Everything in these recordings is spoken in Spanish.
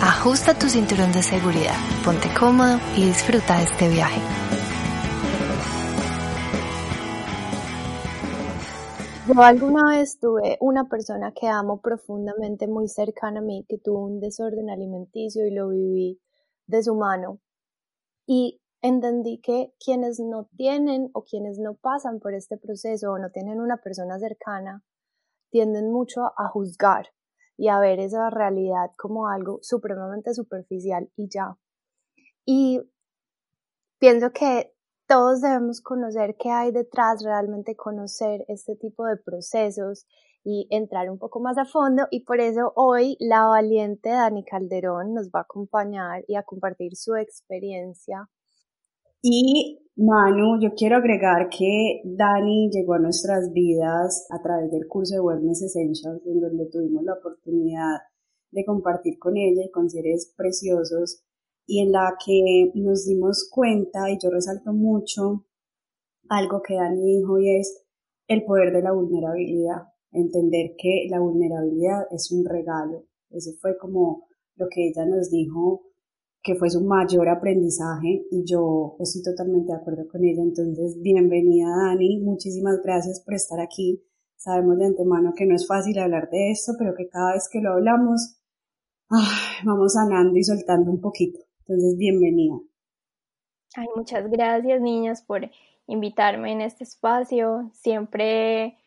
ajusta tu cinturón de seguridad, ponte cómodo y disfruta de este viaje. Yo alguna vez tuve una persona que amo profundamente, muy cercana a mí, que tuvo un desorden alimenticio y lo viví de su mano. Y entendí que quienes no tienen o quienes no pasan por este proceso o no tienen una persona cercana, tienden mucho a juzgar y a ver esa realidad como algo supremamente superficial y ya. Y pienso que todos debemos conocer qué hay detrás, realmente conocer este tipo de procesos y entrar un poco más a fondo y por eso hoy la valiente Dani Calderón nos va a acompañar y a compartir su experiencia. Y Manu, yo quiero agregar que Dani llegó a nuestras vidas a través del curso de Wellness Essentials, en donde tuvimos la oportunidad de compartir con ella y con seres preciosos, y en la que nos dimos cuenta, y yo resalto mucho algo que Dani dijo, y es el poder de la vulnerabilidad, entender que la vulnerabilidad es un regalo. Ese fue como lo que ella nos dijo que fue su mayor aprendizaje y yo estoy totalmente de acuerdo con ella. Entonces, bienvenida Dani, muchísimas gracias por estar aquí. Sabemos de antemano que no es fácil hablar de esto, pero que cada vez que lo hablamos, vamos sanando y soltando un poquito. Entonces, bienvenida. Ay, muchas gracias niñas por invitarme en este espacio. Siempre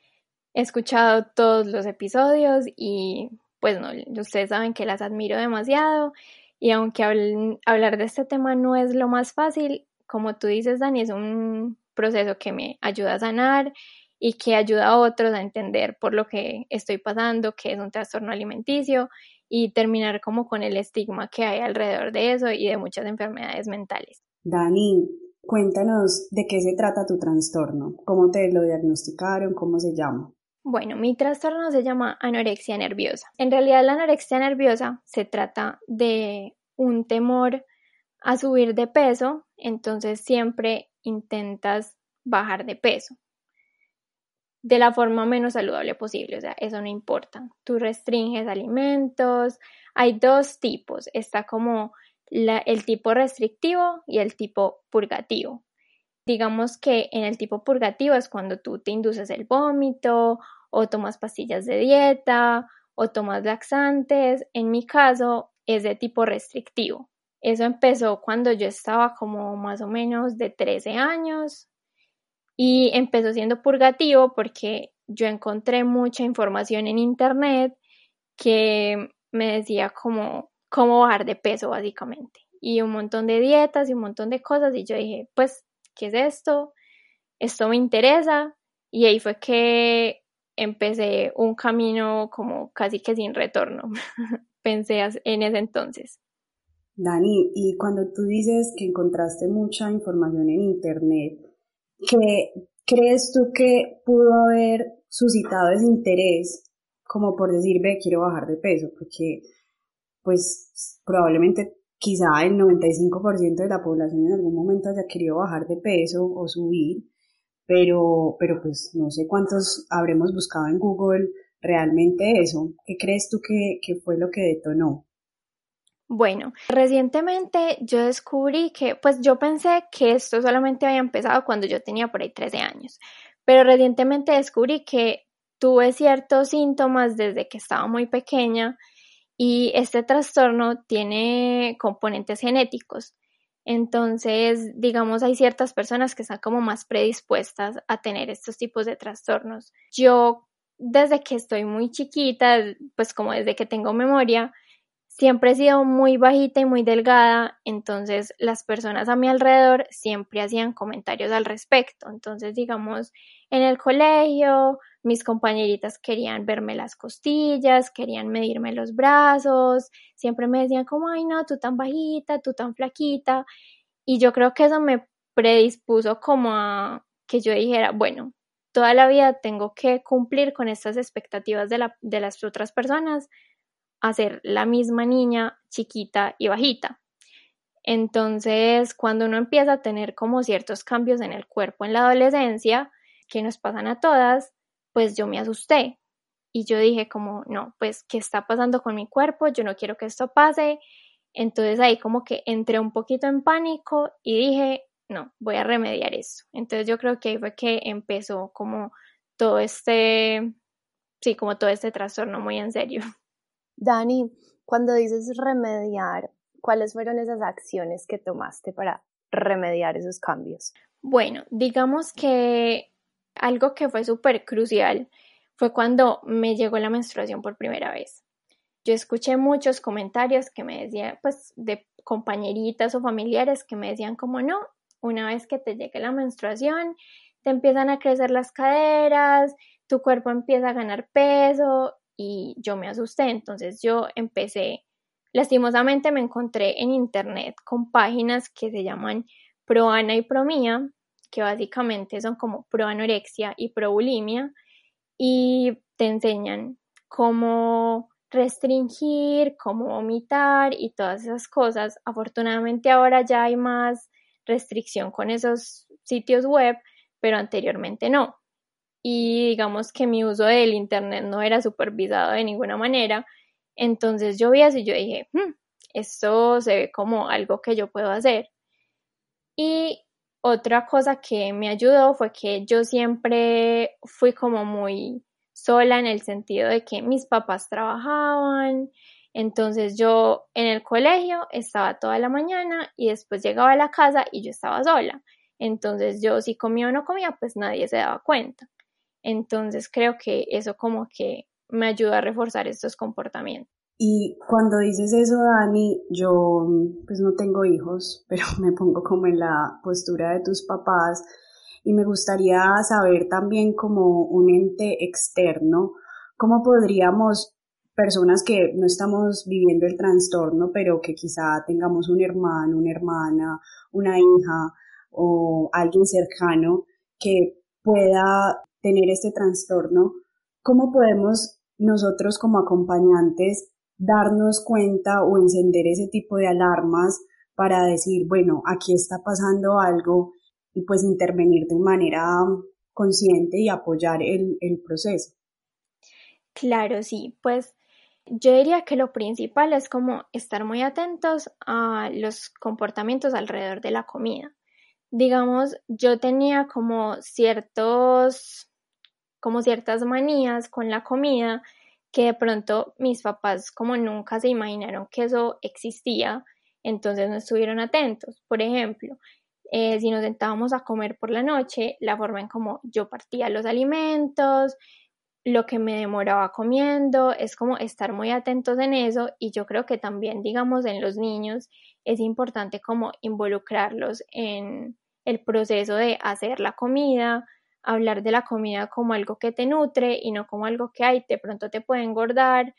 he escuchado todos los episodios y pues no, ustedes saben que las admiro demasiado y aunque hablar de este tema no es lo más fácil, como tú dices, Dani, es un proceso que me ayuda a sanar y que ayuda a otros a entender por lo que estoy pasando, que es un trastorno alimenticio y terminar como con el estigma que hay alrededor de eso y de muchas enfermedades mentales. Dani, cuéntanos de qué se trata tu trastorno, cómo te lo diagnosticaron, cómo se llama. Bueno, mi trastorno se llama anorexia nerviosa. En realidad la anorexia nerviosa se trata de un temor a subir de peso, entonces siempre intentas bajar de peso de la forma menos saludable posible, o sea, eso no importa. Tú restringes alimentos, hay dos tipos, está como el tipo restrictivo y el tipo purgativo. Digamos que en el tipo purgativo es cuando tú te induces el vómito o tomas pastillas de dieta o tomas laxantes. En mi caso es de tipo restrictivo. Eso empezó cuando yo estaba como más o menos de 13 años y empezó siendo purgativo porque yo encontré mucha información en internet que me decía cómo bajar de peso básicamente y un montón de dietas y un montón de cosas y yo dije pues ¿qué es esto? Esto me interesa y ahí fue que empecé un camino como casi que sin retorno, pensé en ese entonces. Dani, y cuando tú dices que encontraste mucha información en Internet, ¿qué crees tú que pudo haber suscitado ese interés como por decir, ve, quiero bajar de peso? Porque pues probablemente quizá el 95% de la población en algún momento haya querido bajar de peso o subir, pero, pero pues no sé cuántos habremos buscado en Google realmente eso. ¿Qué crees tú que, que fue lo que detonó? Bueno, recientemente yo descubrí que, pues yo pensé que esto solamente había empezado cuando yo tenía por ahí 13 años, pero recientemente descubrí que tuve ciertos síntomas desde que estaba muy pequeña y este trastorno tiene componentes genéticos. Entonces, digamos, hay ciertas personas que están como más predispuestas a tener estos tipos de trastornos. Yo, desde que estoy muy chiquita, pues como desde que tengo memoria, siempre he sido muy bajita y muy delgada, entonces las personas a mi alrededor siempre hacían comentarios al respecto. Entonces, digamos, en el colegio mis compañeritas querían verme las costillas, querían medirme los brazos, siempre me decían como, ay no, tú tan bajita, tú tan flaquita. Y yo creo que eso me predispuso como a que yo dijera, bueno, toda la vida tengo que cumplir con estas expectativas de, la, de las otras personas, a ser la misma niña chiquita y bajita. Entonces, cuando uno empieza a tener como ciertos cambios en el cuerpo en la adolescencia, que nos pasan a todas, pues yo me asusté y yo dije como, no, pues, ¿qué está pasando con mi cuerpo? Yo no quiero que esto pase. Entonces ahí como que entré un poquito en pánico y dije, no, voy a remediar eso. Entonces yo creo que ahí fue que empezó como todo este, sí, como todo este trastorno muy en serio. Dani, cuando dices remediar, ¿cuáles fueron esas acciones que tomaste para remediar esos cambios? Bueno, digamos que algo que fue súper crucial fue cuando me llegó la menstruación por primera vez. Yo escuché muchos comentarios que me decían, pues, de compañeritas o familiares que me decían como no, una vez que te llegue la menstruación, te empiezan a crecer las caderas, tu cuerpo empieza a ganar peso y yo me asusté, entonces yo empecé, lastimosamente me encontré en internet con páginas que se llaman Proana y Promía, que básicamente son como proanorexia y probulimia y te enseñan cómo restringir, cómo vomitar y todas esas cosas. Afortunadamente ahora ya hay más restricción con esos sitios web, pero anteriormente no. Y digamos que mi uso del Internet no era supervisado de ninguna manera. Entonces yo vi así y dije, hmm, esto se ve como algo que yo puedo hacer. Y otra cosa que me ayudó fue que yo siempre fui como muy sola en el sentido de que mis papás trabajaban, entonces yo en el colegio estaba toda la mañana y después llegaba a la casa y yo estaba sola. Entonces yo si comía o no comía, pues nadie se daba cuenta. Entonces creo que eso como que me ayuda a reforzar estos comportamientos. Y cuando dices eso, Dani, yo pues no tengo hijos, pero me pongo como en la postura de tus papás. Y me gustaría saber también como un ente externo, cómo podríamos personas que no estamos viviendo el trastorno, pero que quizá tengamos un hermano, una hermana, una hija o alguien cercano que pueda tener este trastorno, ¿cómo podemos nosotros como acompañantes darnos cuenta o encender ese tipo de alarmas para decir, bueno, aquí está pasando algo y pues intervenir de manera consciente y apoyar el, el proceso? Claro, sí, pues yo diría que lo principal es como estar muy atentos a los comportamientos alrededor de la comida. Digamos, yo tenía como ciertos, como ciertas manías con la comida que de pronto mis papás como nunca se imaginaron que eso existía, entonces no estuvieron atentos. Por ejemplo, eh, si nos sentábamos a comer por la noche, la forma en como yo partía los alimentos, lo que me demoraba comiendo, es como estar muy atentos en eso y yo creo que también, digamos, en los niños es importante como involucrarlos en el proceso de hacer la comida, hablar de la comida como algo que te nutre y no como algo que hay, de pronto te puede engordar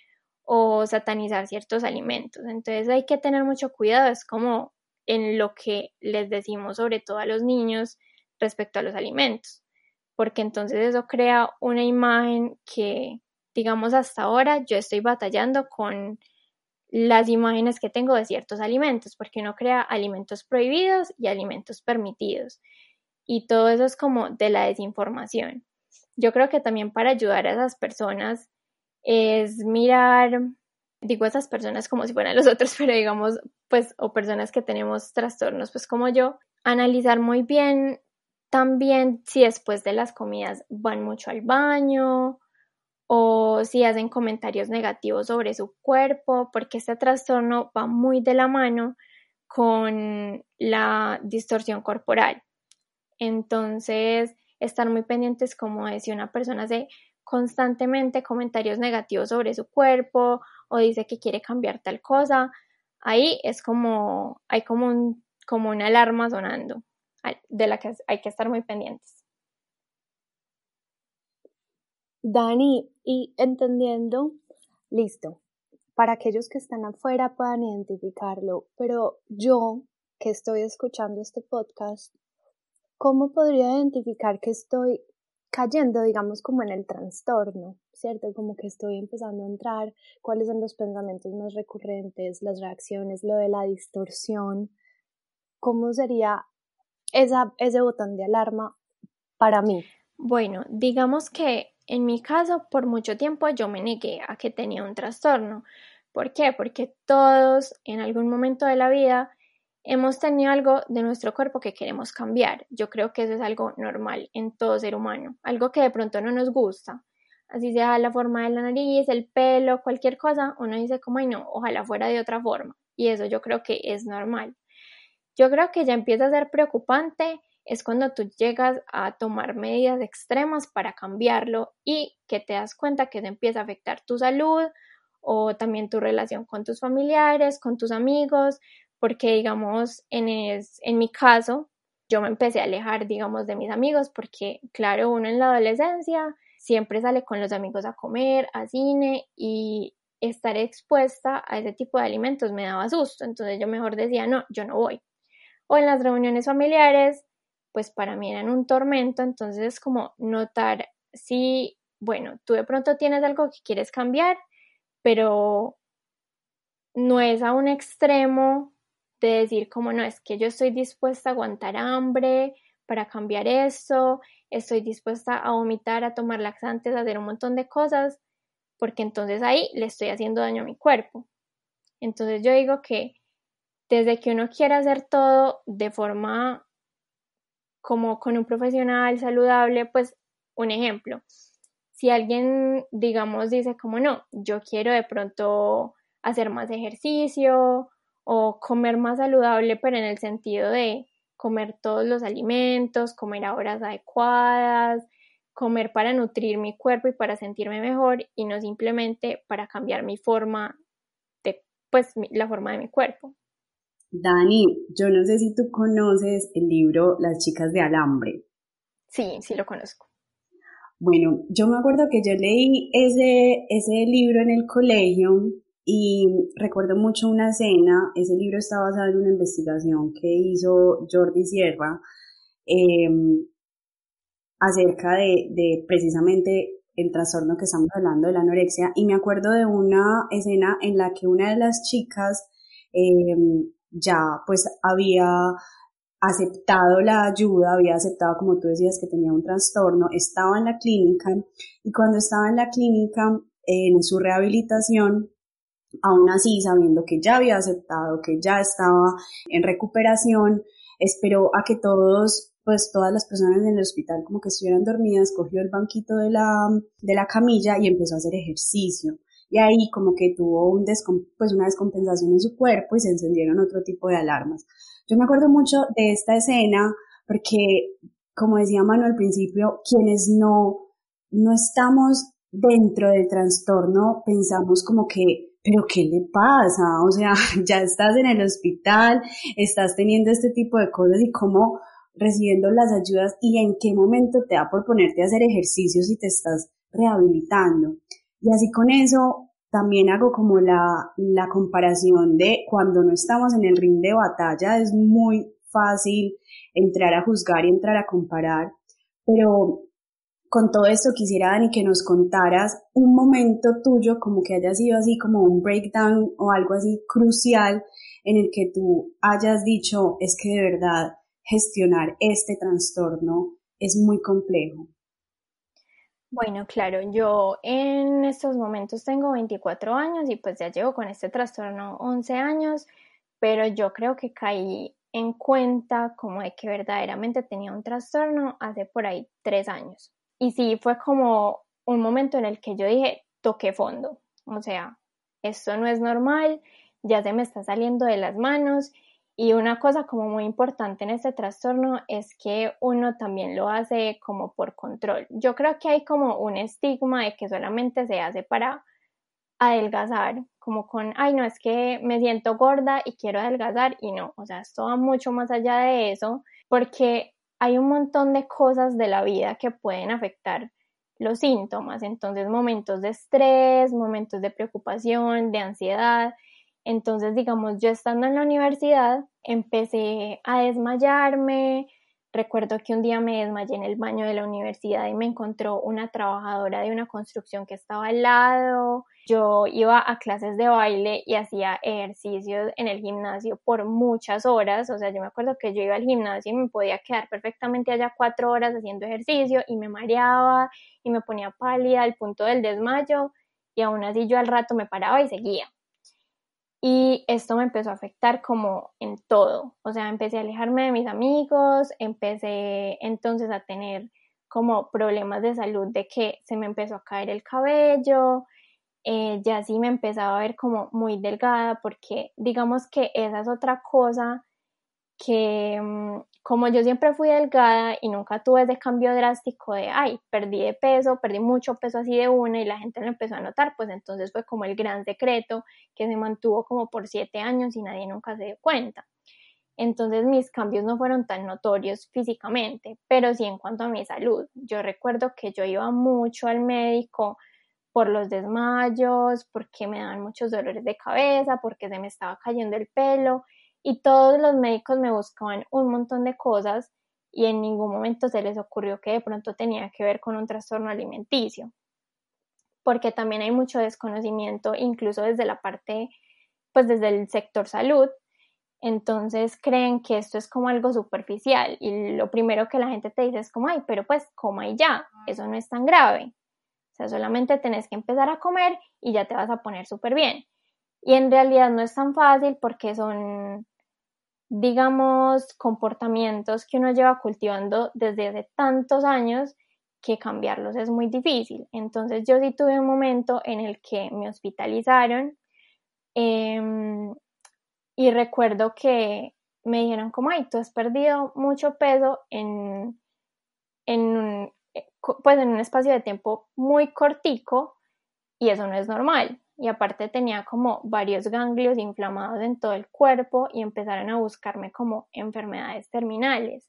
o satanizar ciertos alimentos. Entonces hay que tener mucho cuidado, es como en lo que les decimos sobre todo a los niños respecto a los alimentos porque entonces eso crea una imagen que, digamos, hasta ahora yo estoy batallando con las imágenes que tengo de ciertos alimentos, porque uno crea alimentos prohibidos y alimentos permitidos. Y todo eso es como de la desinformación. Yo creo que también para ayudar a esas personas es mirar, digo esas personas como si fueran los otros, pero digamos, pues, o personas que tenemos trastornos, pues como yo, analizar muy bien también si después de las comidas van mucho al baño o si hacen comentarios negativos sobre su cuerpo, porque este trastorno va muy de la mano con la distorsión corporal. Entonces, estar muy pendientes como si una persona hace constantemente comentarios negativos sobre su cuerpo o dice que quiere cambiar tal cosa, ahí es como, hay como una alarma sonando de la que hay que estar muy pendientes. Dani, y entendiendo, listo, para aquellos que están afuera puedan identificarlo, pero yo que estoy escuchando este podcast, ¿cómo podría identificar que estoy cayendo, digamos, como en el trastorno, ¿cierto? Como que estoy empezando a entrar, cuáles son los pensamientos más recurrentes, las reacciones, lo de la distorsión, ¿cómo sería esa, ese botón de alarma para mí? Bueno, digamos que en mi caso, por mucho tiempo yo me negué a que tenía un trastorno. ¿Por qué? Porque todos en algún momento de la vida hemos tenido algo de nuestro cuerpo que queremos cambiar. Yo creo que eso es algo normal en todo ser humano, algo que de pronto no nos gusta. Así sea la forma de la nariz, el pelo, cualquier cosa, uno dice como, ay no, ojalá fuera de otra forma. Y eso yo creo que es normal. Yo creo que ya empieza a ser preocupante es cuando tú llegas a tomar medidas extremas para cambiarlo y que te das cuenta que te empieza a afectar tu salud o también tu relación con tus familiares, con tus amigos, porque digamos, en, en mi caso, yo me empecé a alejar, digamos, de mis amigos, porque claro, uno en la adolescencia siempre sale con los amigos a comer, a cine y estar expuesta a ese tipo de alimentos me daba susto, entonces yo mejor decía, no, yo no voy. O en las reuniones familiares, pues para mí eran un tormento, entonces es como notar si, bueno, tú de pronto tienes algo que quieres cambiar, pero no es a un extremo de decir como no, es que yo estoy dispuesta a aguantar hambre para cambiar eso, estoy dispuesta a vomitar, a tomar laxantes, a hacer un montón de cosas, porque entonces ahí le estoy haciendo daño a mi cuerpo. Entonces yo digo que desde que uno quiera hacer todo de forma como con un profesional saludable, pues un ejemplo. Si alguien, digamos, dice como no, yo quiero de pronto hacer más ejercicio o comer más saludable, pero en el sentido de comer todos los alimentos, comer a horas adecuadas, comer para nutrir mi cuerpo y para sentirme mejor y no simplemente para cambiar mi forma de, pues, la forma de mi cuerpo. Dani, yo no sé si tú conoces el libro Las chicas de alambre. Sí, sí lo conozco. Bueno, yo me acuerdo que yo leí ese, ese libro en el colegio y recuerdo mucho una escena, ese libro está basado en una investigación que hizo Jordi Sierra em, acerca de, precisamente el trastorno que estamos hablando de la anorexia. Y me acuerdo de una escena en la que una de las chicas eh, ya pues había aceptado la ayuda, había aceptado, como tú decías, que tenía un trastorno, estaba en la clínica y cuando estaba en la clínica, en su rehabilitación, aún así, sabiendo que ya había aceptado, que ya estaba en recuperación, esperó a que todos, pues todas las personas en el hospital como que estuvieran dormidas, cogió el banquito de la, de la camilla y empezó a hacer ejercicio y ahí como que tuvo un pues una descompensación en su cuerpo y se encendieron otro tipo de alarmas. Yo me acuerdo mucho de esta escena porque, como decía Manu al principio, quienes no, no estamos dentro del trastorno pensamos como que pero ¿qué le pasa? O sea, ya estás en el hospital, estás teniendo este tipo de cosas y cómo recibiendo las ayudas y en qué momento te da por ponerte a hacer ejercicios y te estás rehabilitando. Y así con eso también hago como la, la comparación de cuando no estamos en el ring de batalla, es muy fácil entrar a juzgar y entrar a comparar, pero con todo esto quisiera, Dani, que nos contaras un momento tuyo, como que haya sido así como un breakdown o algo así crucial en el que tú hayas dicho, es que de verdad gestionar este trastorno es muy complejo. Bueno, claro, yo en estos momentos tengo 24 años y pues ya llevo con este trastorno 11 años, pero yo creo que caí en cuenta como de que verdaderamente tenía un trastorno hace por ahí tres años. Y sí, fue como un momento en el que yo dije, toqué fondo, o sea, esto no es normal, ya se me está saliendo de las manos. Y una cosa como muy importante en este trastorno es que uno también lo hace como por control. Yo creo que hay como un estigma de que solamente se hace para adelgazar, como con, ay, no, es que me siento gorda y quiero adelgazar y no, o sea, esto va mucho más allá de eso porque hay un montón de cosas de la vida que pueden afectar los síntomas, entonces momentos de estrés, momentos de preocupación, de ansiedad. Entonces, digamos, yo estando en la universidad, empecé a desmayarme, Recuerdo que un día me desmayé en el baño de la universidad y me encontró una trabajadora de una construcción que estaba al lado. Yo iba a clases de baile y hacía ejercicios en el gimnasio por muchas horas. O sea, yo me acuerdo que yo iba al gimnasio y me podía quedar perfectamente allá cuatro horas haciendo ejercicio y me mareaba y me ponía pálida al punto del desmayo y aún así yo al rato me paraba y seguía. Y esto me empezó a afectar como en todo. O sea, empecé a alejarme de mis amigos, empecé entonces a tener como problemas de salud de que se me empezó a caer el cabello, eh, ya sí me empezaba a ver como muy delgada porque digamos que esa es otra cosa que mm, como yo siempre fui delgada y nunca tuve ese cambio drástico de, ay, perdí de peso, perdí mucho peso así de una y la gente lo empezó a notar, pues entonces fue como el gran secreto que se mantuvo como por siete años y nadie nunca se dio cuenta. Entonces mis cambios no fueron tan notorios físicamente, pero sí en cuanto a mi salud. Yo recuerdo que yo iba mucho al médico por los desmayos, porque me daban muchos dolores de cabeza, porque se me estaba cayendo el pelo y todos los médicos me buscaban un montón de cosas y en ningún momento se les ocurrió que de pronto tenía que ver con un trastorno alimenticio, porque también hay mucho desconocimiento, incluso desde la parte, pues desde el sector salud, entonces creen que esto es como algo superficial y lo primero que la gente te dice es como, ay, pero pues coma y ya, eso no es tan grave. Solamente tenés que empezar a comer y ya te vas a poner súper bien. Y en realidad no es tan fácil porque son digamos, comportamientos que uno lleva cultivando desde hace tantos años que cambiarlos es muy difícil. Entonces yo sí tuve un momento en el que me hospitalizaron em, y recuerdo que me dijeron como, ay, tú has perdido mucho peso en, en, pues en un espacio de tiempo muy cortico y eso no es normal y aparte tenía como varios ganglios inflamados en todo el cuerpo y empezaron a buscarme como enfermedades terminales.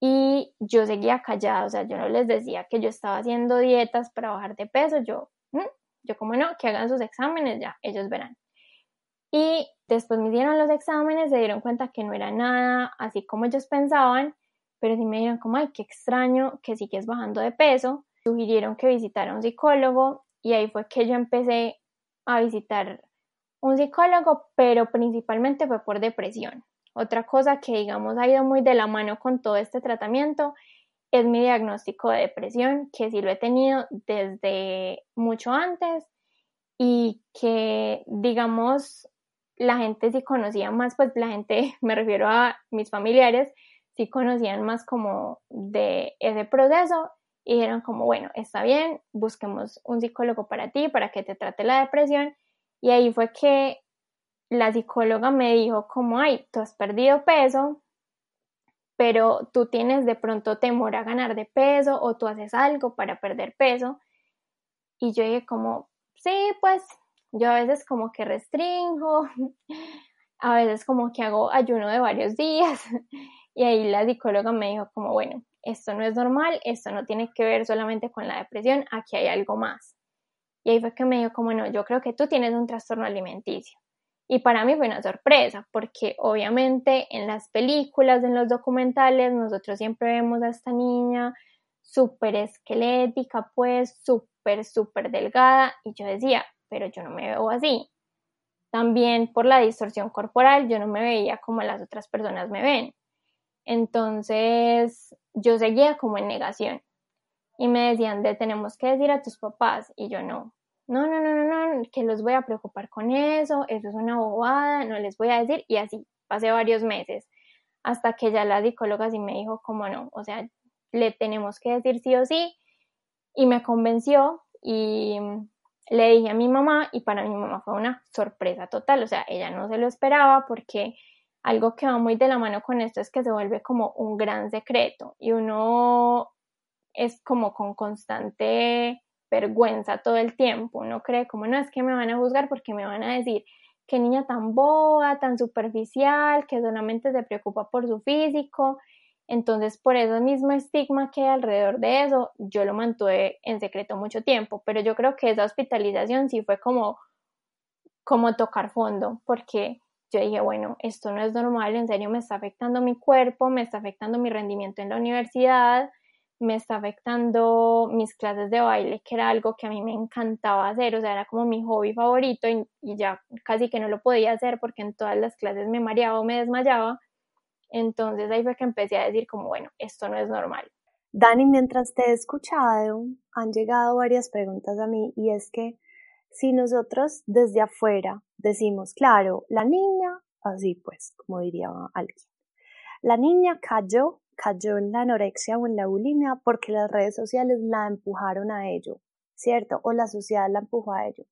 Y yo seguía callada, o sea, yo no les decía que yo estaba haciendo dietas para bajar de peso, yo, mm, yo como no, que hagan sus exámenes, ya, ellos verán. Y después me dieron los exámenes, se dieron cuenta que no era nada así como ellos pensaban, pero sí me dijeron como, ay, qué extraño que sigues bajando de peso. Sugirieron que visitara un psicólogo y ahí fue que yo empecé a visitar un psicólogo, pero principalmente fue por depresión. Otra cosa que digamos ha ido muy de la mano con todo este tratamiento es mi diagnóstico de depresión, que sí lo he tenido desde mucho antes y que digamos la gente sí conocía más, pues la gente, me refiero a mis familiares, sí conocían más como de ese proceso y dijeron como, bueno, está bien, busquemos un psicólogo para ti, para que te trate la depresión. Y ahí fue que la psicóloga me dijo como, ay, tú has perdido peso, pero tú tienes de pronto temor a ganar de peso o tú haces algo para perder peso. Y yo dije como, sí, pues yo a veces como que restringo, a veces como que hago ayuno de varios días. Y ahí la psicóloga me dijo como, bueno, esto no es normal, esto no tiene que ver solamente con la depresión, aquí hay algo más. Y ahí fue que me dijo como, no, yo creo que tú tienes un trastorno alimenticio. Y para mí fue una sorpresa, porque obviamente en las películas, en los documentales, nosotros siempre vemos a esta niña súper esquelética, pues súper, súper delgada. Y yo decía, pero yo no me veo así. También por la distorsión corporal, yo no me veía como las otras personas me ven. Entonces yo seguía como en negación. Y me decían de tenemos que decir a tus papás y yo no. No, no, no, no, no, que los voy a preocupar con eso, eso es una bobada, no les voy a decir y así pasé varios meses hasta que ya la psicóloga sí me dijo como no, o sea, le tenemos que decir sí o sí y me convenció y le dije a mi mamá y para mi mamá fue una sorpresa total, o sea, ella no se lo esperaba porque algo que va muy de la mano con esto es que se vuelve como un gran secreto y uno es como con constante vergüenza todo el tiempo. Uno cree como no es que me van a juzgar porque me van a decir qué niña tan boba, tan superficial, que solamente se preocupa por su físico. Entonces, por ese mismo estigma que hay alrededor de eso, yo lo mantuve en secreto mucho tiempo, pero yo creo que esa hospitalización sí fue como, como tocar fondo, porque yo dije, bueno, esto no es normal, en serio me está afectando mi cuerpo, me está afectando mi rendimiento en la universidad, me está afectando mis clases de baile, que era algo que a mí me encantaba hacer, o sea, era como mi hobby favorito y, ya casi que no lo podía hacer porque en todas las clases me mareaba o me desmayaba. Entonces ahí fue que empecé a decir como, bueno, esto no es normal. Dani, mientras te he escuchado, han llegado varias preguntas a mí y es que si nosotros desde afuera decimos, claro, la niña, así pues, como diría alguien, la niña cayó cayó en la anorexia o en la bulimia porque las redes sociales la empujaron a ello, ¿cierto? O la sociedad la empujó a ello.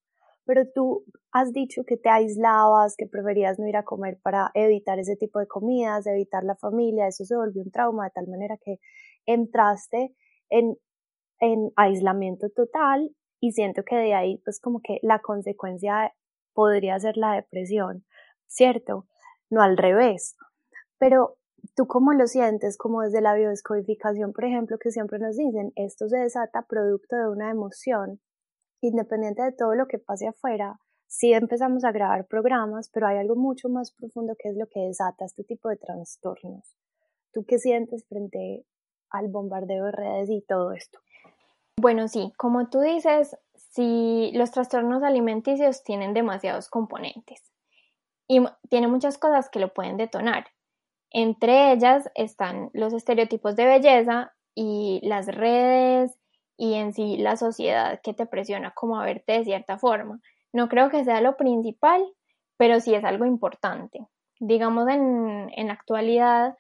Pero tú has dicho que te aislabas, que preferías no ir a comer para evitar ese tipo de comidas, evitar la familia, eso se volvió un trauma de tal manera que entraste en, en aislamiento total y siento que de ahí pues como que la consecuencia podría ser la depresión, ¿cierto? No al revés. Pero ¿Tú cómo lo sientes? Como desde la biodescodificación, por ejemplo, que siempre nos dicen, esto se desata producto de una emoción, independiente de todo lo que pase afuera, sí empezamos a grabar programas, pero hay algo mucho más profundo que es lo que desata este tipo de trastornos. ¿Tú qué sientes frente al bombardeo de redes y todo esto? Bueno, sí, como tú dices, si los trastornos alimenticios tienen demasiados componentes y tiene muchas cosas que lo pueden detonar. Entre ellas están los estereotipos de belleza y las redes y en sí la sociedad que te presiona como a verte de cierta forma. No creo que sea lo principal, pero sí es algo importante. Digamos en, en la actualidad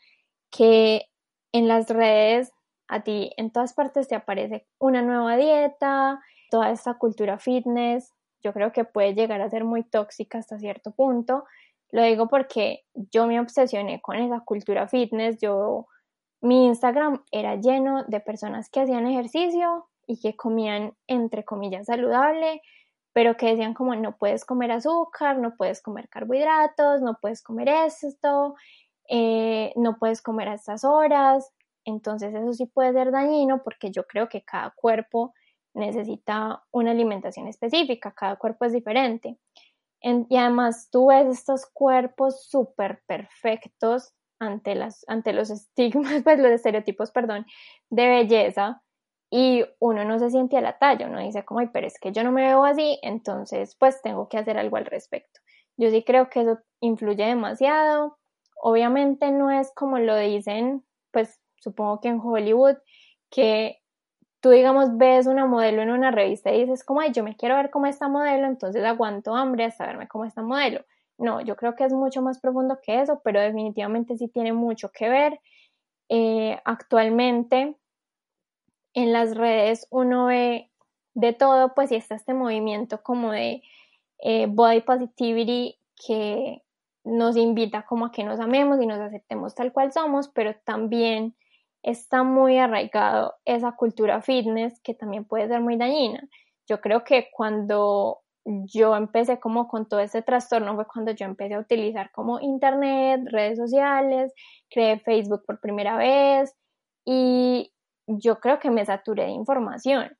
que en las redes a ti en todas partes te aparece una nueva dieta, toda esta cultura fitness, yo creo que puede llegar a ser muy tóxica hasta cierto punto lo digo porque yo me obsesioné con esa cultura fitness, yo mi Instagram era lleno de personas que hacían ejercicio y que comían entre comillas saludable, pero que decían como no puedes comer azúcar, no puedes comer carbohidratos, no puedes comer esto, eh, no puedes comer a estas horas. Entonces eso sí puede ser dañino porque yo creo que cada cuerpo necesita una alimentación específica, cada cuerpo es diferente y además tú ves estos cuerpos súper perfectos ante, las, ante los estigmas, pues los estereotipos, perdón, de belleza y uno no se siente a la talla, uno dice como, ay, pero es que yo no me veo así, entonces pues tengo que hacer algo al respecto. Yo sí creo que eso influye demasiado. Obviamente no es como lo dicen, pues supongo que en Hollywood, que tú, digamos, ves una modelo en una revista y dices, como, ay, yo me quiero ver como esta modelo, entonces aguanto hambre hasta verme como esta modelo. No, yo creo que es mucho más profundo que eso, pero definitivamente sí tiene mucho que ver. Eh, actualmente en las redes uno ve de todo, pues y está este movimiento como de eh, body positivity que nos invita como a que nos amemos y nos aceptemos tal cual somos, pero también está muy arraigado esa cultura fitness que también puede ser muy dañina. Yo creo que cuando yo empecé como con todo ese trastorno fue cuando yo empecé a utilizar como internet, redes sociales, creé Facebook por primera vez y yo creo que me saturé de información.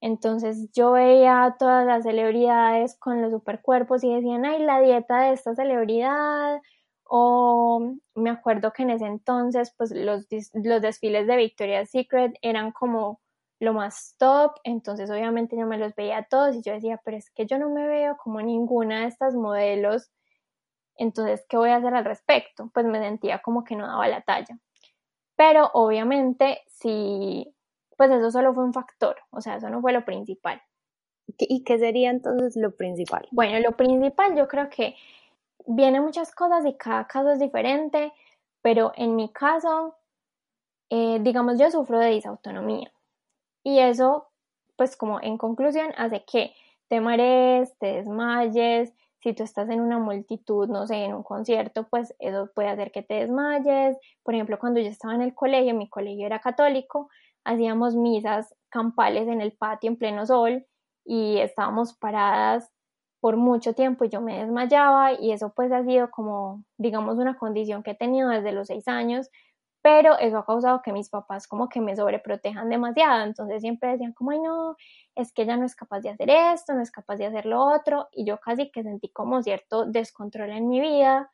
Entonces yo veía a todas las celebridades con los supercuerpos y decían, ay, la dieta de esta celebridad, o me acuerdo que en ese entonces pues los, los desfiles de Victoria's Secret eran como lo más top, entonces obviamente yo me los veía todos y yo decía, pero es que yo no me veo como ninguna de estas modelos, entonces, ¿qué voy a hacer al respecto? Pues me sentía como que no daba la talla. Pero obviamente sí, pues eso solo fue un factor, o sea, eso no fue lo principal. ¿Y qué sería entonces lo principal? Bueno, lo principal yo creo que vienen muchas cosas y cada caso es diferente, pero en mi caso, eh, digamos, yo sufro de disautonomía y eso, pues como en conclusión, hace que te marees, te desmayes, si tú estás en una multitud, no sé, en un concierto, pues eso puede hacer que te desmayes. Por ejemplo, cuando yo estaba en el colegio, mi colegio era católico, hacíamos misas campales en el patio en pleno sol y estábamos paradas por mucho tiempo y yo me desmayaba y eso pues ha sido como, digamos, una condición que he tenido desde los seis años, pero eso ha causado que mis papás como que me sobreprotejan demasiado, entonces siempre decían como, ay no, es que ella no es capaz de hacer esto, no es capaz de hacer lo otro, y yo casi que sentí como cierto descontrol en mi vida,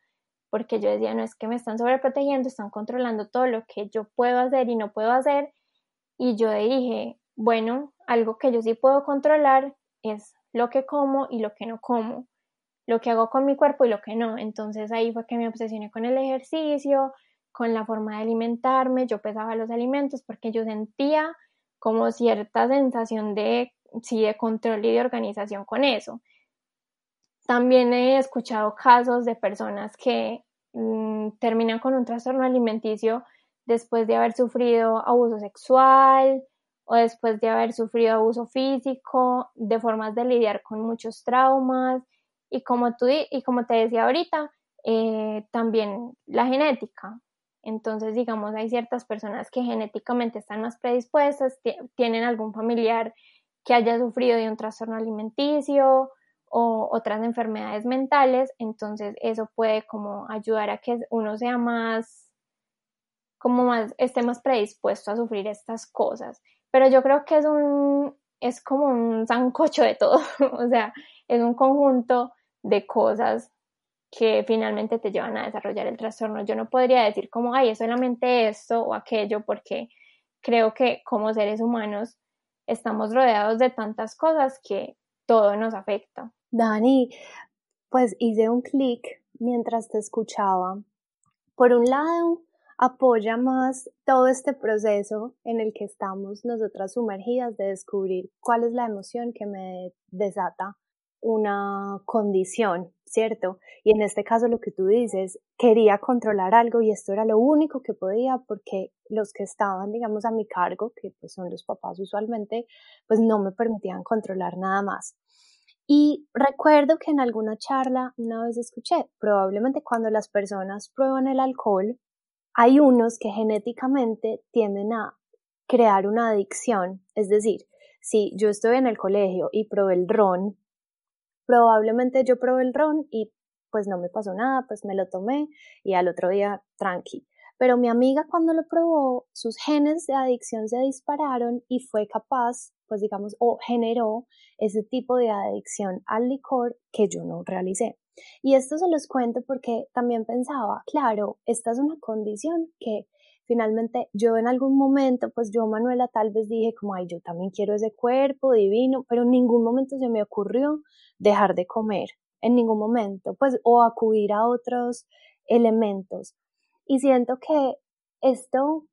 porque yo decía, no es que me están sobreprotegiendo, están controlando todo lo que yo puedo hacer y no puedo hacer, y yo dije, bueno, algo que yo sí puedo controlar es lo que como y lo que no como, lo que hago con mi cuerpo y lo que no. Entonces ahí fue que me obsesioné con el ejercicio, con la forma de alimentarme, yo pesaba los alimentos porque yo sentía como cierta sensación de, sí, de control y de organización con eso. También he escuchado casos de personas que mm, terminan con un trastorno alimenticio después de haber sufrido abuso sexual o después de haber sufrido abuso físico, de formas de lidiar con muchos traumas y como tú y como te decía ahorita, eh, también la genética. Entonces, digamos, hay ciertas personas que genéticamente están más predispuestas, tienen algún familiar que haya sufrido de un trastorno alimenticio o otras enfermedades mentales, entonces eso puede como ayudar a que uno sea más como más, esté más predispuesto a sufrir estas cosas. Pero yo creo que es un, es como un zancocho de todo, o sea, es un conjunto de cosas que finalmente te llevan a desarrollar el trastorno. Yo no podría decir como, ay, es solamente esto o aquello, porque creo que como seres humanos estamos rodeados de tantas cosas que todo nos afecta. Dani, pues hice un clic mientras te escuchaba. Por un lado, apoya más todo este proceso en el que estamos nosotras sumergidas de descubrir cuál es la emoción que me desata una condición, ¿cierto? Y en este caso lo que tú dices, quería controlar algo y esto era lo único que podía porque los que estaban, digamos, a mi cargo, que pues son los papás usualmente, pues no me permitían controlar nada más. Y recuerdo que en alguna charla una vez escuché, probablemente cuando las personas prueban el alcohol, hay unos que genéticamente tienden a crear una adicción, es decir, si yo estoy en el colegio y probé el ron, probablemente yo probé el ron y pues no me pasó nada, pues me lo tomé y al otro día tranqui. Pero mi amiga cuando lo probó, sus genes de adicción se dispararon y fue capaz, pues digamos, o generó ese tipo de adicción al licor que yo no realicé. Y esto se los cuento porque también pensaba, claro, esta es una condición que finalmente yo en algún momento, pues yo Manuela tal vez dije como, ay, yo también quiero ese cuerpo divino, pero en ningún momento se me ocurrió dejar de comer, en ningún momento, pues o acudir a otros elementos. Y siento que esto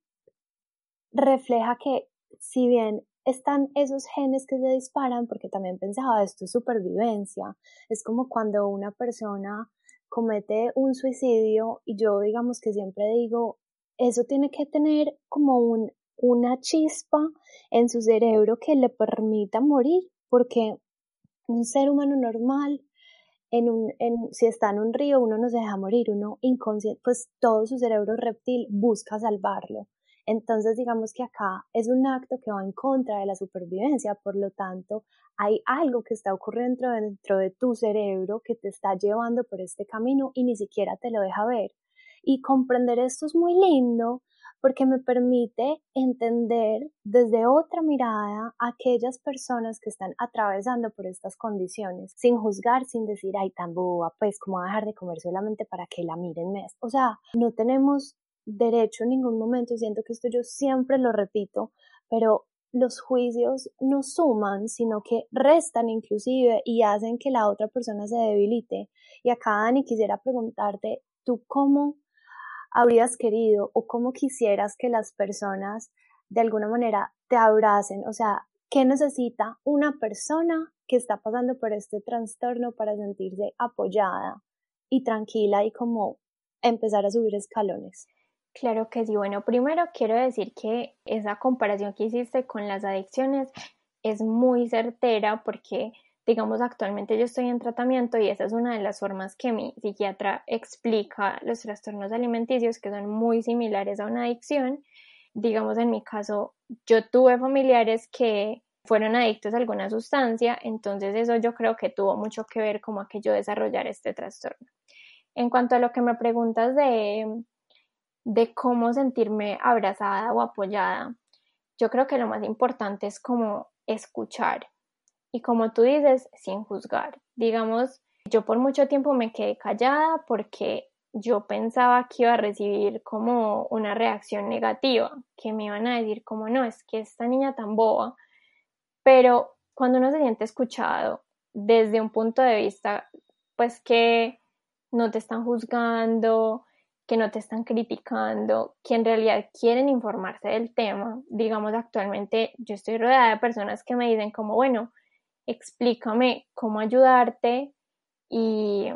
refleja que si bien están esos genes que se disparan, porque también pensaba, esto es supervivencia, es como cuando una persona comete un suicidio y yo digamos que siempre digo, eso tiene que tener como un, una chispa en su cerebro que le permita morir, porque un ser humano normal, en un, en, si está en un río, uno no se deja morir, uno inconsciente, pues todo su cerebro reptil busca salvarlo. Entonces, digamos que acá es un acto que va en contra de la supervivencia, por lo tanto, hay algo que está ocurriendo dentro de tu cerebro que te está llevando por este camino y ni siquiera te lo deja ver. Y comprender esto es muy lindo porque me permite entender desde otra mirada a aquellas personas que están atravesando por estas condiciones, sin juzgar, sin decir, ay, tan boba, pues, ¿cómo va a dejar de comer solamente para que la miren mes? O sea, no tenemos derecho en ningún momento, y siento que esto yo siempre lo repito, pero los juicios no suman, sino que restan inclusive y hacen que la otra persona se debilite. Y acá, Dani, quisiera preguntarte, ¿tú cómo habrías querido o cómo quisieras que las personas de alguna manera te abracen? O sea, ¿qué necesita una persona que está pasando por este trastorno para sentirse apoyada y tranquila y como empezar a subir escalones? Claro que sí. Bueno, primero quiero decir que esa comparación que hiciste con las adicciones es muy certera porque, digamos, actualmente yo estoy en tratamiento y esa es una de las formas que mi psiquiatra explica los trastornos alimenticios que son muy similares a una adicción. Digamos, en mi caso, yo tuve familiares que fueron adictos a alguna sustancia, entonces eso yo creo que tuvo mucho que ver como a que yo desarrollara este trastorno. En cuanto a lo que me preguntas de de cómo sentirme abrazada o apoyada, yo creo que lo más importante es como escuchar y como tú dices, sin juzgar. Digamos, yo por mucho tiempo me quedé callada porque yo pensaba que iba a recibir como una reacción negativa, que me iban a decir como no, es que esta niña tan boba, pero cuando uno se siente escuchado desde un punto de vista, pues que no te están juzgando, que no te están criticando, que en realidad quieren informarse del tema. Digamos, actualmente yo estoy rodeada de personas que me dicen como, bueno, explícame cómo ayudarte y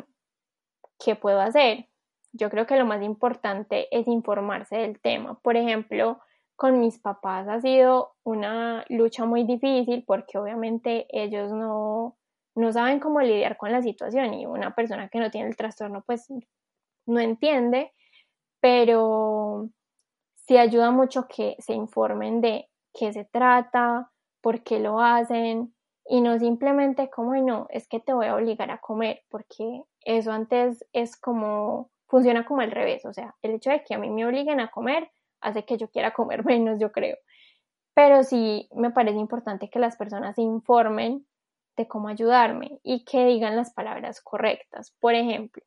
qué puedo hacer. Yo creo que lo más importante es informarse del tema. Por ejemplo, con mis papás ha sido una lucha muy difícil porque obviamente ellos no, no saben cómo lidiar con la situación y una persona que no tiene el trastorno pues no entiende pero sí ayuda mucho que se informen de qué se trata, por qué lo hacen y no simplemente como, no, es que te voy a obligar a comer, porque eso antes es como, funciona como al revés, o sea, el hecho de que a mí me obliguen a comer hace que yo quiera comer menos, yo creo. Pero sí me parece importante que las personas se informen de cómo ayudarme y que digan las palabras correctas. Por ejemplo,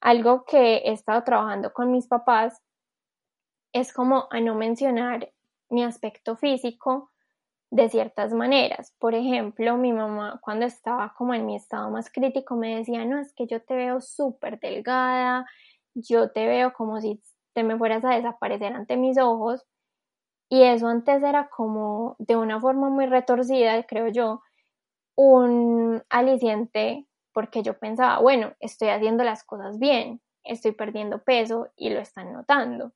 algo que he estado trabajando con mis papás es como a no mencionar mi aspecto físico de ciertas maneras. Por ejemplo, mi mamá cuando estaba como en mi estado más crítico me decía, no, es que yo te veo súper delgada, yo te veo como si te me fueras a desaparecer ante mis ojos. Y eso antes era como de una forma muy retorcida, creo yo, un aliciente porque yo pensaba, bueno, estoy haciendo las cosas bien, estoy perdiendo peso y lo están notando.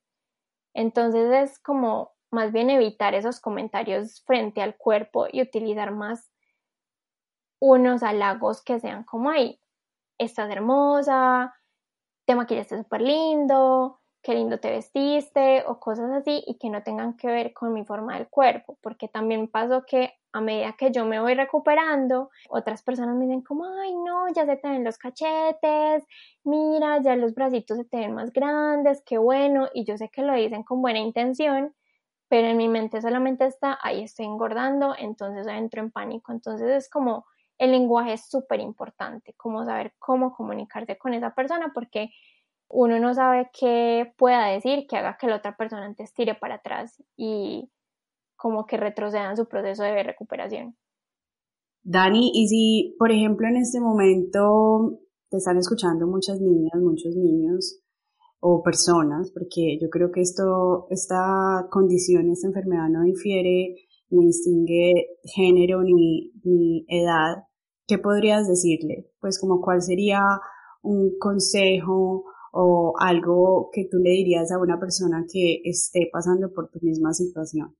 Entonces es como más bien evitar esos comentarios frente al cuerpo y utilizar más unos halagos que sean como ahí, estás hermosa, te maquillaste súper lindo, qué lindo te vestiste o cosas así y que no tengan que ver con mi forma del cuerpo, porque también pasó que a medida que yo me voy recuperando, otras personas me dicen como, ay no, ya se te ven los cachetes, mira, ya los bracitos se te ven más grandes, qué bueno, y yo sé que lo dicen con buena intención, pero en mi mente solamente está, ahí estoy engordando, entonces entro en pánico, entonces es como, el lenguaje es súper importante, como saber cómo comunicarse con esa persona, porque uno no sabe qué pueda decir que haga que la otra persona antes tire para atrás. Y como que retrocedan su proceso de recuperación. Dani, y si, por ejemplo, en este momento te están escuchando muchas niñas, muchos niños o personas, porque yo creo que esto, esta condición, esta enfermedad no difiere ni distingue género ni, ni edad, ¿qué podrías decirle? Pues como cuál sería un consejo o algo que tú le dirías a una persona que esté pasando por tu misma situación.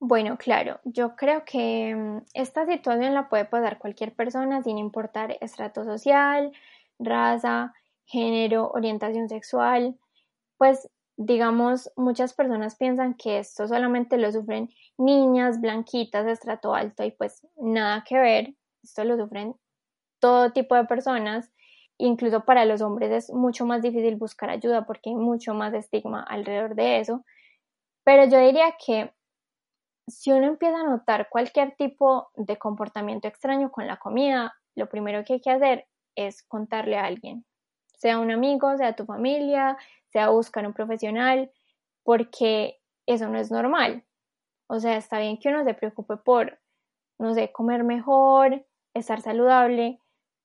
Bueno, claro, yo creo que mm, esta situación la puede pasar cualquier persona sin importar estrato social, raza, género, orientación sexual. Pues digamos, muchas personas piensan que esto solamente lo sufren niñas blanquitas de estrato alto y pues nada que ver, esto lo sufren todo tipo de personas. Incluso para los hombres es mucho más difícil buscar ayuda porque hay mucho más estigma alrededor de eso. Pero yo diría que si uno empieza a notar cualquier tipo de comportamiento extraño con la comida, lo primero que hay que hacer es contarle a alguien, sea un amigo, sea tu familia, sea buscar un profesional, porque eso no es normal. O sea, está bien que uno se preocupe por, no sé, comer mejor, estar saludable,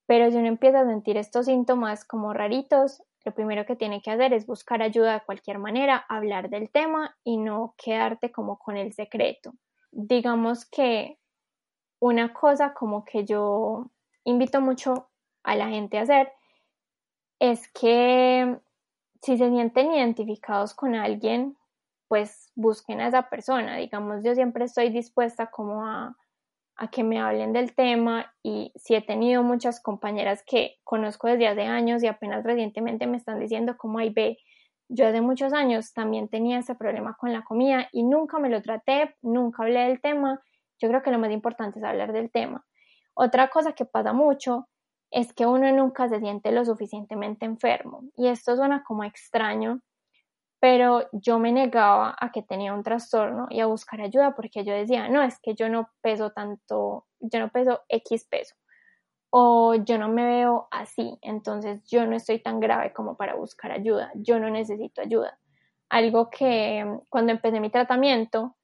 pero si uno empieza a sentir estos síntomas como raritos, lo primero que tiene que hacer es buscar ayuda de cualquier manera, hablar del tema y no quedarte como con el secreto. Digamos que una cosa como que yo invito mucho a la gente a hacer es que si se sienten identificados con alguien, pues busquen a esa persona. Digamos, yo siempre estoy dispuesta como a a que me hablen del tema y si he tenido muchas compañeras que conozco desde hace años y apenas recientemente me están diciendo cómo hay ve, yo hace muchos años también tenía ese problema con la comida y nunca me lo traté, nunca hablé del tema, yo creo que lo más importante es hablar del tema. Otra cosa que pasa mucho es que uno nunca se siente lo suficientemente enfermo y esto suena como extraño, pero yo me negaba a que tenía un trastorno y a buscar ayuda porque yo decía, no, es que yo no peso tanto, yo no peso X peso o yo no me veo así, entonces yo no estoy tan grave como para buscar ayuda, yo no necesito ayuda. Algo que mm, cuando empecé mi tratamiento,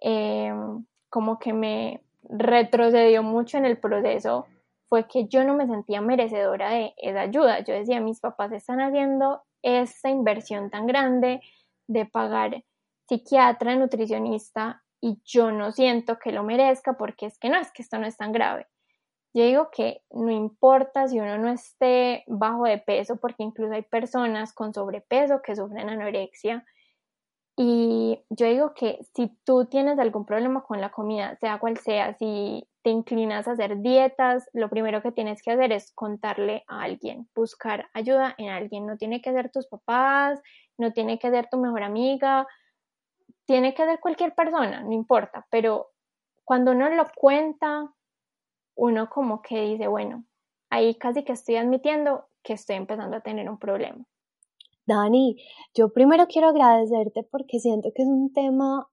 em, como que me retrocedió mucho en el proceso, fue que yo no me sentía merecedora de esa ayuda. Yo decía, mis papás están haciendo esa inversión tan grande de pagar psiquiatra, nutricionista, y yo no siento que lo merezca porque es que no, es que esto no es tan grave. Yo digo que no importa si uno no esté bajo de peso, porque incluso hay personas con sobrepeso que sufren anorexia. Y yo digo que si tú tienes algún problema con la comida, sea cual sea, si te inclinas a hacer dietas, lo primero que tienes que hacer es contarle a alguien, buscar ayuda en alguien. No tiene que ser tus papás, no tiene que ser tu mejor amiga, tiene que ser cualquier persona, no importa, pero cuando uno lo cuenta, uno como que dice, bueno, ahí casi que estoy admitiendo que estoy empezando a tener un problema. Dani, yo primero quiero agradecerte porque siento que es un tema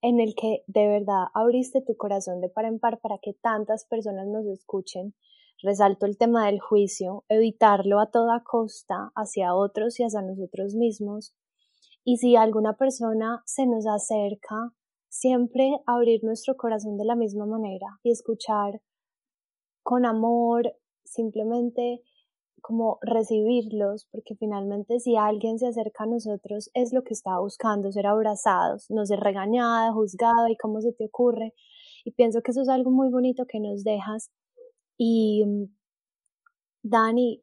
en el que de verdad abriste tu corazón de par en par para que tantas personas nos escuchen. Resalto el tema del juicio, evitarlo a toda costa hacia otros y hacia nosotros mismos. Y si alguna persona se nos acerca, siempre abrir nuestro corazón de la misma manera y escuchar con amor, simplemente como recibirlos, porque finalmente si alguien se acerca a nosotros es lo que está buscando, ser abrazados, no ser regañada, juzgada y cómo se te ocurre. Y pienso que eso es algo muy bonito que nos dejas. Y Dani,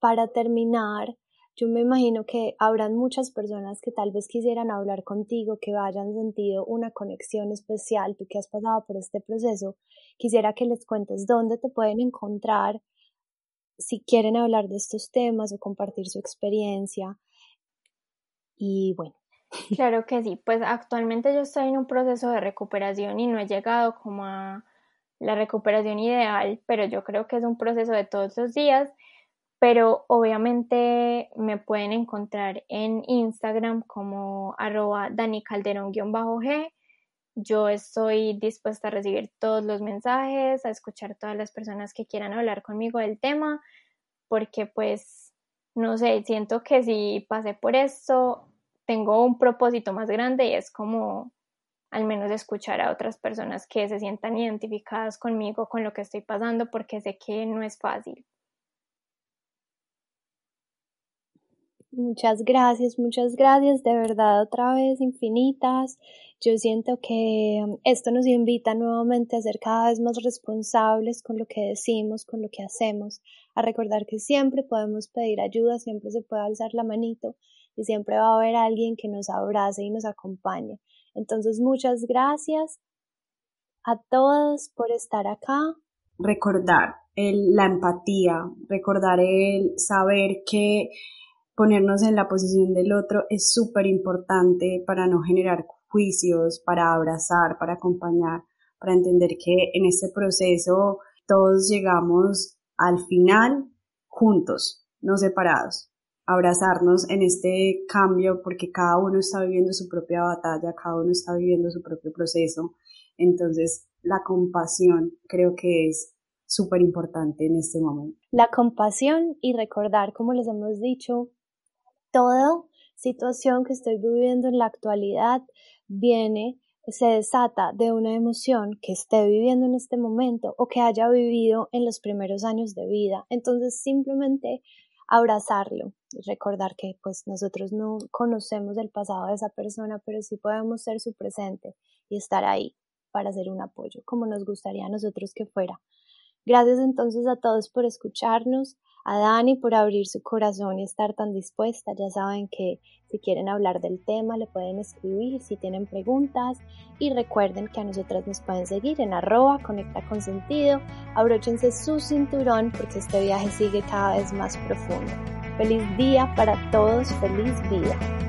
para terminar, yo me imagino que habrán muchas personas que tal vez quisieran hablar contigo, que hayan sentido una conexión especial, tú que has pasado por este proceso. Quisiera que les cuentes dónde te pueden encontrar si quieren hablar de estos temas o compartir su experiencia. Y bueno. Claro que sí, pues actualmente yo estoy en un proceso de recuperación y no he llegado como a la recuperación ideal, pero yo creo que es un proceso de todos los días pero obviamente me pueden encontrar en Instagram como arroba danicalderón-g. Yo estoy dispuesta a recibir todos los mensajes, a escuchar todas las personas que quieran hablar conmigo del tema, porque pues, no sé, siento que si pasé por esto, tengo un propósito más grande y es como al menos escuchar a otras personas que se sientan identificadas conmigo, con lo que estoy pasando, porque sé que no es fácil. Muchas gracias, muchas gracias, de verdad otra vez infinitas. Yo siento que um, esto nos invita nuevamente a ser cada vez más responsables con lo que decimos, con lo que hacemos, a recordar que siempre podemos pedir ayuda, siempre se puede alzar la manito y siempre va a haber alguien que nos abrace y nos acompañe. Entonces, muchas gracias a todos por estar acá. Recordar el, la empatía, recordar el saber que ponernos en la posición del otro es súper importante para no generar juicios, para abrazar, para acompañar, para entender que en este proceso todos llegamos al final juntos, no separados. Abrazarnos en este cambio porque cada uno está viviendo su propia batalla, cada uno está viviendo su propio proceso. Entonces, la compasión creo que es súper importante en este momento. La compasión y recordar, como les hemos dicho, toda situación que estoy viviendo en la actualidad viene, se desata de una emoción que esté viviendo en este momento o que haya vivido en los primeros años de vida. Entonces simplemente abrazarlo recordar que pues nosotros no conocemos el pasado de esa persona, pero sí podemos ser su presente y estar ahí para hacer un apoyo como nos gustaría a nosotros que fuera. Gracias entonces a todos por escucharnos a Dani por abrir su corazón y estar tan dispuesta. Ya saben que si quieren hablar del tema le pueden escribir, si tienen preguntas y recuerden que a nosotras nos pueden seguir en arroba conecta con sentido. Abróchense su cinturón porque este viaje sigue cada vez más profundo. Feliz día para todos, feliz vida.